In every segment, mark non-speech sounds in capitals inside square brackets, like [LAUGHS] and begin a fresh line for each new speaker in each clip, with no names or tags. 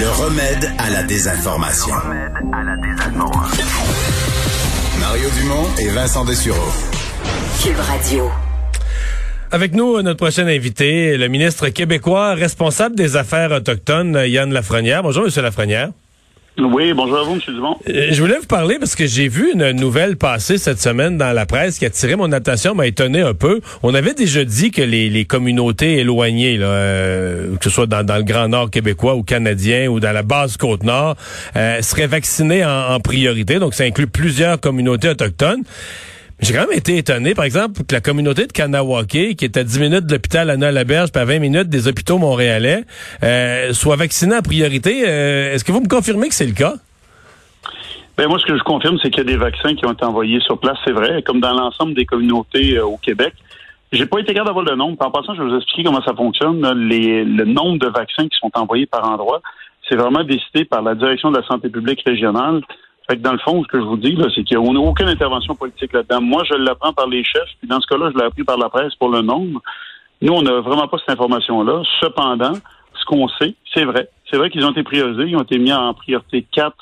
Le remède à la désinformation. Mario Dumont et Vincent Dessureau.
Cube Radio.
Avec nous, notre prochain invité, le ministre québécois responsable des affaires autochtones, Yann Lafrenière. Bonjour, Monsieur Lafrenière.
Oui, bonjour à vous, M. Dumont.
Euh, Je voulais vous parler parce que j'ai vu une nouvelle passer cette semaine dans la presse qui a attiré mon attention, m'a étonné un peu. On avait déjà dit que les, communautés éloignées, euh, que ce soit dans, le Grand Nord québécois ou canadien ou dans la basse Côte-Nord, euh, seraient vaccinées en priorité. Donc, ça inclut plusieurs communautés autochtones. J'ai quand même été étonné, par exemple, que la communauté de Kanawake, qui est à 10 minutes de l'hôpital Anna-Laberge, puis à 20 minutes des hôpitaux montréalais, euh, soit vaccinée en priorité. Euh, Est-ce que vous me confirmez que c'est le cas?
Ben moi, ce que je confirme, c'est qu'il y a des vaccins qui ont été envoyés sur place, c'est vrai, comme dans l'ensemble des communautés euh, au Québec. J'ai pas été capable d'avoir le nombre. En passant, je vais vous expliquer comment ça fonctionne. Le nombre de vaccins qui sont envoyés par endroit, c'est vraiment décidé par la direction de la santé publique régionale. Fait que dans le fond, ce que je vous dis, là, c'est qu'il n'y a aucune intervention politique là-dedans. Moi, je l'apprends par les chefs, puis dans ce cas-là, je l'ai appris par la presse pour le nombre. Nous, on n'a vraiment pas cette information-là. Cependant, ce qu'on sait, c'est vrai. C'est vrai qu'ils ont été priorisés, ils ont été mis en priorité 4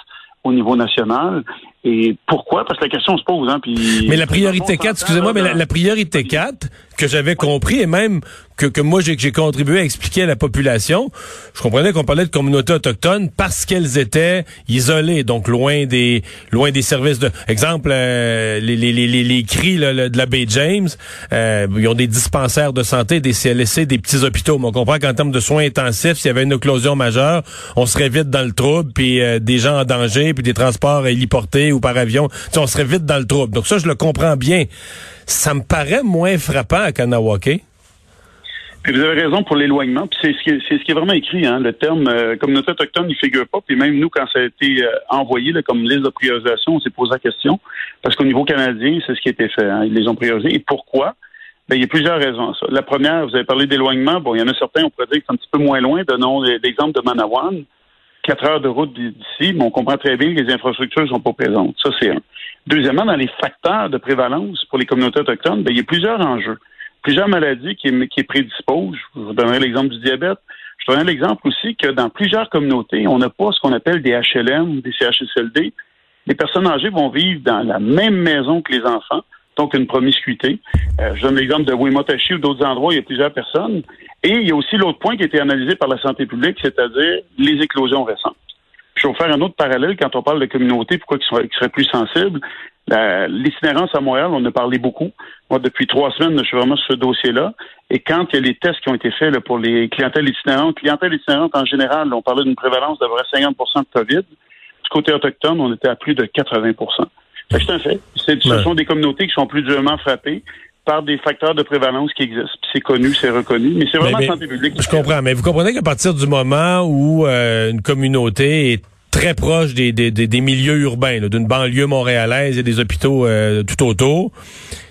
au niveau national. Et pourquoi? Parce que la question se pose. Hein, puis
mais la priorité 4, excusez-moi, mais la, la, priorité 4, que j'avais compris, et même que, que moi j'ai contribué à expliquer à la population, je comprenais qu'on parlait de communautés autochtones parce qu'elles étaient isolées, donc loin des loin des services de... Exemple, euh, les, les, les, les cris là, de la baie James, euh, ils ont des dispensaires de santé, des CLSC, des petits hôpitaux. Mais on comprend qu'en termes de soins intensifs, s'il y avait une éclosion majeure, on serait vite dans le trouble, puis euh, des gens en danger, puis des transports héliportés ou par avion, on serait vite dans le trouble. Donc ça, je le comprends bien. Ça me paraît moins frappant à Kanawake.
Puis vous avez raison pour l'éloignement. Puis c'est ce qui est, ce qui est vraiment écrit. Hein. Le terme euh, communauté autochtone, il figure pas. Puis même nous, quand ça a été euh, envoyé comme liste de priorisation, on s'est posé la question. Parce qu'au niveau canadien, c'est ce qui a été fait. Hein. Ils les ont priorisés. Et pourquoi? Ben, il y a plusieurs raisons. La première, vous avez parlé d'éloignement. Bon, il y en a certains, on pourrait dire que c'est un petit peu moins loin. Donnons l'exemple de Manawan. Quatre heures de route d'ici, mais on comprend très bien que les infrastructures ne sont pas présentes. Ça, c'est un. Deuxièmement, dans les facteurs de prévalence pour les communautés autochtones, ben, il y a plusieurs enjeux plusieurs maladies qui, qui prédisposent. Je vous donnerai l'exemple du diabète. Je donnerai l'exemple aussi que dans plusieurs communautés, on n'a pas ce qu'on appelle des HLM des CHSLD. Les personnes âgées vont vivre dans la même maison que les enfants, donc une promiscuité. Euh, je donne l'exemple de Wimotashi ou d'autres endroits, il y a plusieurs personnes. Et il y a aussi l'autre point qui a été analysé par la santé publique, c'est-à-dire les éclosions récentes. Vous faire un autre parallèle quand on parle de communauté, pourquoi ils seraient plus sensibles. L'itinérance à Montréal, on en a parlé beaucoup. Moi, depuis trois semaines, je suis vraiment sur ce dossier-là. Et quand il y a les tests qui ont été faits là, pour les clientèles itinérantes, clientèle itinérante en général, on parlait d'une prévalence d'à 50% de COVID. Du côté autochtone, on était à plus de 80 C'est un fait. Ce sont des communautés qui sont plus durement frappées par des facteurs de prévalence qui existent. C'est connu, c'est reconnu, mais c'est vraiment mais, mais, santé publique.
Je comprends, mais vous comprenez qu'à partir du moment où euh, une communauté est très proche des, des, milieux urbains, d'une banlieue montréalaise et des hôpitaux euh, tout autour,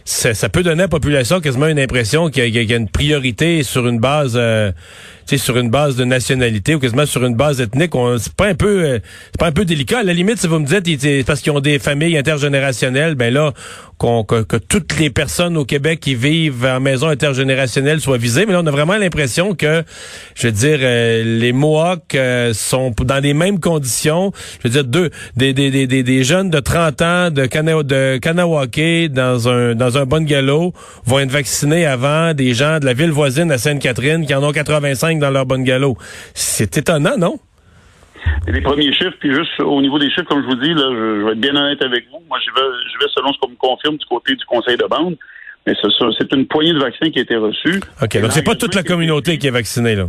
ça, ça, peut donner à la population quasiment une impression qu'il y, y, a une priorité sur une base euh, sur une base de nationalité ou quasiment sur une base ethnique. C'est pas un peu euh, c'est pas un peu délicat. À la limite, si vous me dites c'est parce qu'ils ont des familles intergénérationnelles, ben là, qu'on, que, que, toutes les personnes au Québec qui vivent en maison intergénérationnelle soient visées. Mais là, on a vraiment l'impression que, je veux dire, euh, les Mohawks euh, sont dans les mêmes conditions. Je veux dire, deux, des, des, des, des jeunes de 30 ans de, Kana, de Kanawake dans un dans un bungalow vont être vaccinés avant des gens de la ville voisine à Sainte-Catherine qui en ont 85 dans leur bungalow. C'est étonnant, non?
les premiers chiffres, puis juste au niveau des chiffres, comme je vous dis, là, je, je vais être bien honnête avec vous. Moi, je vais, je vais selon ce qu'on me confirme du côté du conseil de bande. Mais c'est une poignée de vaccins qui a été reçue.
OK, donc c'est pas toute la communauté qui est vaccinée, là.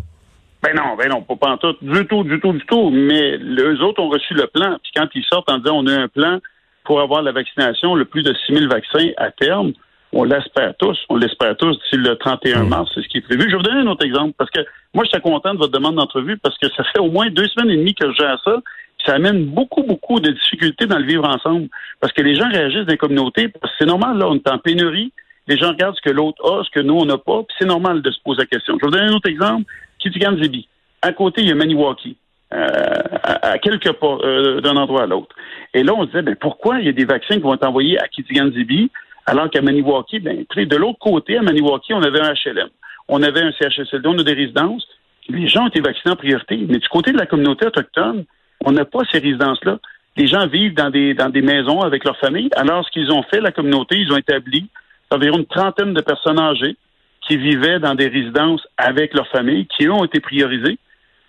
Ben non, ben non, pas, en tout, du tout, du tout, du tout. Mais les autres ont reçu le plan. Puis quand ils sortent en disant on a un plan pour avoir la vaccination, le plus de 6 000 vaccins à terme, On l'espère tous. On l'espère tous d'ici le 31
Mm.
mars. C'est ce qui est prévu. Je vais vous donner un autre exemple parce que moi, je suis content de votre demande d'entrevue parce que ça fait au moins deux semaines et demie que je gère ça. Ça amène beaucoup, beaucoup de difficultés dans le vivre ensemble. Parce que les gens réagissent dans les communautés. Parce que c'est normal, là, on est en pénurie. Les gens regardent ce que l'autre a, ce que nous, on n'a pas. Puis c'est normal de se poser la question. Je vais vous donner un autre exemple. Kitigan Zibi. À côté, il y a Maniwaki. Euh, à, à quelques pas euh, d'un endroit à l'autre. Et là, on se disait, ben, pourquoi il y a des vaccins qui vont être envoyés à Kitigan Zibi? Alors qu'à Maniwaki, ben, de l'autre côté, à Maniwaki, on avait un HLM. On avait un CHSLD, on a des résidences. Les gens ont été vaccinés en priorité. Mais du côté de la communauté autochtone, on n'a pas ces résidences-là. Les gens vivent dans des, dans des maisons avec leur famille. Alors, ce qu'ils ont fait, la communauté, ils ont établi environ une trentaine de personnes âgées qui vivaient dans des résidences avec leur famille, qui, eux, ont été priorisés.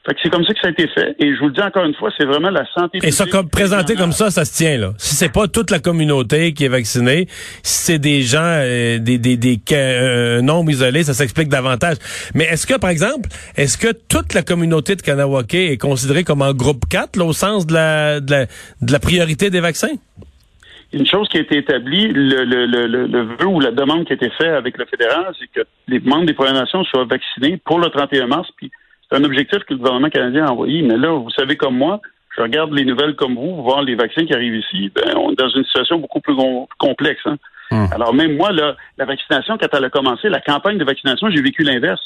Fait que c'est comme ça que ça a été fait. Et je vous le dis encore une fois, c'est vraiment la santé
Et ça,
publique
comme présenté comme ça, ça se tient là. Si c'est pas toute la communauté qui est vaccinée, si c'est des gens, euh, des, des, des euh, un nombre isolé, ça s'explique davantage. Mais est-ce que, par exemple, est-ce que toute la communauté de Kanawake est considérée comme en groupe 4, là, au sens de la, de la, de la priorité des vaccins?
Une chose qui a été établie, le, le, le, le, le vœu ou la demande qui a été faite avec le fédéral, c'est que les membres des Premières Nations soient vaccinés pour le 31 mars. Puis c'est un objectif que le gouvernement canadien a envoyé. Mais là, vous savez comme moi, je regarde les nouvelles comme vous, voir les vaccins qui arrivent ici. Ben, on est dans une situation beaucoup plus com- complexe. Hein? Alors même moi, là, la vaccination, quand elle a commencé, la campagne de vaccination, j'ai vécu l'inverse.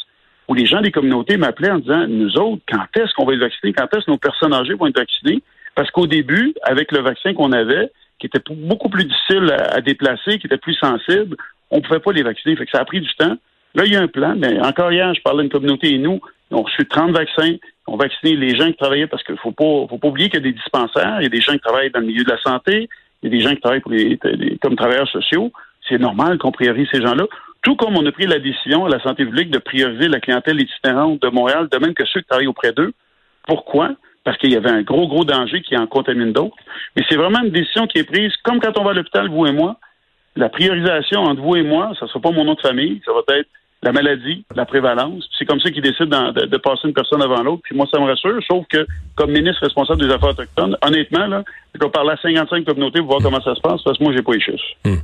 Où les gens des communautés m'appelaient en disant, nous autres, quand est-ce qu'on va être vaccinés? Quand est-ce que nos personnes âgées vont être vaccinées? Parce qu'au début, avec le vaccin qu'on avait, qui était beaucoup plus difficile à, à déplacer, qui était plus sensible, on ne pouvait pas les vacciner. Fait que ça a pris du temps. Là, il y a un plan, mais encore hier, je parlais d'une communauté et nous, on a reçu 30 vaccins, on a vacciné les gens qui travaillaient parce qu'il pas, faut pas oublier qu'il y a des dispensaires, il y a des gens qui travaillent dans le milieu de la santé, il y a des gens qui travaillent comme travailleurs sociaux. C'est normal qu'on priorise ces gens-là. Tout comme on a pris la décision à la santé publique de prioriser la clientèle itinérante de Montréal, de même que ceux qui travaillent auprès d'eux. Pourquoi? Parce qu'il y avait un gros, gros danger qui en contamine d'autres. Mais c'est vraiment une décision qui est prise, comme quand on va à l'hôpital, vous et moi. La priorisation entre vous et moi, ça ne sera pas mon nom de famille, ça va être la maladie, la prévalence. C'est comme ça qu'ils décident d'en- de, passer une personne avant l'autre. Puis moi, ça me rassure, sauf que comme ministre responsable des Affaires autochtones, honnêtement, là, je vais parler à 55 communautés pour voir comment ça se passe, parce que moi, j'ai pas les chiffres.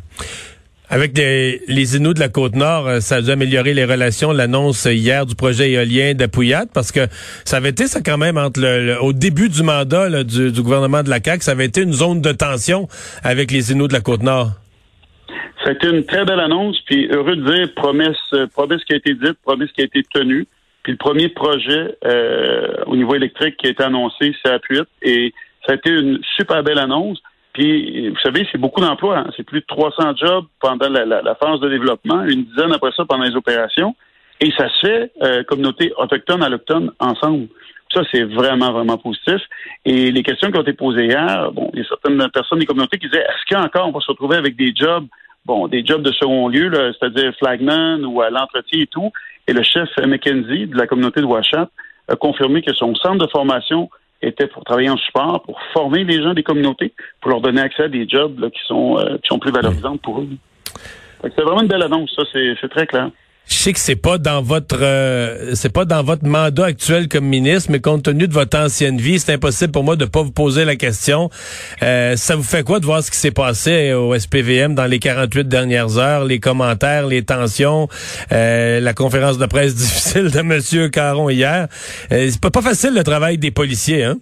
Avec les, Inuits de la Côte-Nord, euh, ça a dû améliorer les relations. L'annonce hier du projet éolien d'Apouillat, parce que ça avait été ça quand même entre le, au début du mandat là, du, du gouvernement de la CAQ, ça avait été une zone de tension avec les Inuits de la Côte-Nord.
A été une très belle annonce, puis heureux de dire promesse, euh, promesse qui a été dite, promesse qui a été tenue. Puis le premier projet euh, au niveau électrique qui a été annoncé, c'est à et ça a été une super belle annonce. Puis, vous savez, c'est beaucoup d'emplois. hein. C'est plus de 300 jobs pendant la, phase de développement, une dizaine après ça pendant les opérations. Et ça se fait, euh, communauté autochtone, allochtone, ensemble. Ça, c'est vraiment, vraiment positif. Et les questions qui ont été posées hier, bon, il y a certaines personnes des communautés qui disaient, est-ce qu'encore on va se retrouver avec des jobs, bon, des jobs de second lieu, c'est-à-dire flagman ou à l'entretien et tout. Et le chef McKenzie de la communauté de Ouachat a confirmé que son centre de formation était pour travailler en support, pour former les gens des communautés, pour leur donner accès à des jobs là, qui sont euh, qui sont plus valorisants pour eux. C'est vraiment une belle annonce, ça, c'est très clair.
Je sais que c'est pas dans votre euh, c'est pas dans votre mandat actuel comme ministre, mais compte tenu de votre ancienne vie, c'est impossible pour moi de pas vous poser la question. Euh, ça vous fait quoi de voir ce qui s'est passé au SPVM dans les 48 dernières heures, les commentaires, les tensions, euh, la conférence de presse [LAUGHS] difficile de Monsieur Caron hier? Euh, c'est pas, pas facile le travail des policiers, hein?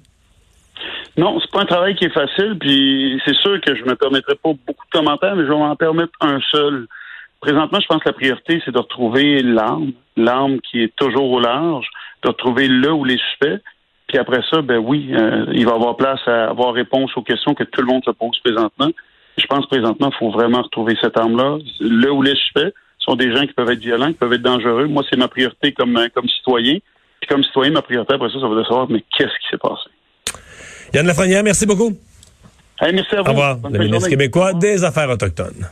Non, c'est pas un travail qui est facile, puis c'est sûr que je me permettrai pas beaucoup de commentaires, mais je vais m'en permettre un seul. Présentement, je pense que la priorité, c'est de retrouver l'arme, l'arme qui est toujours au large, de retrouver là où les suspects. Puis après ça, ben oui, euh, il va y avoir place à avoir réponse aux questions que tout le monde se pose présentement. Je pense présentement qu'il faut vraiment retrouver cette arme-là. Là où les suspects sont des gens qui peuvent être violents, qui peuvent être dangereux. Moi, c'est ma priorité comme, euh, comme citoyen. Puis comme citoyen, ma priorité après ça, ça va de savoir, mais qu'est-ce qui s'est passé?
Yann Lafrenière, merci beaucoup.
Hey, merci à vous.
Au revoir.
Bonne
Le ministre québécois des Affaires autochtones.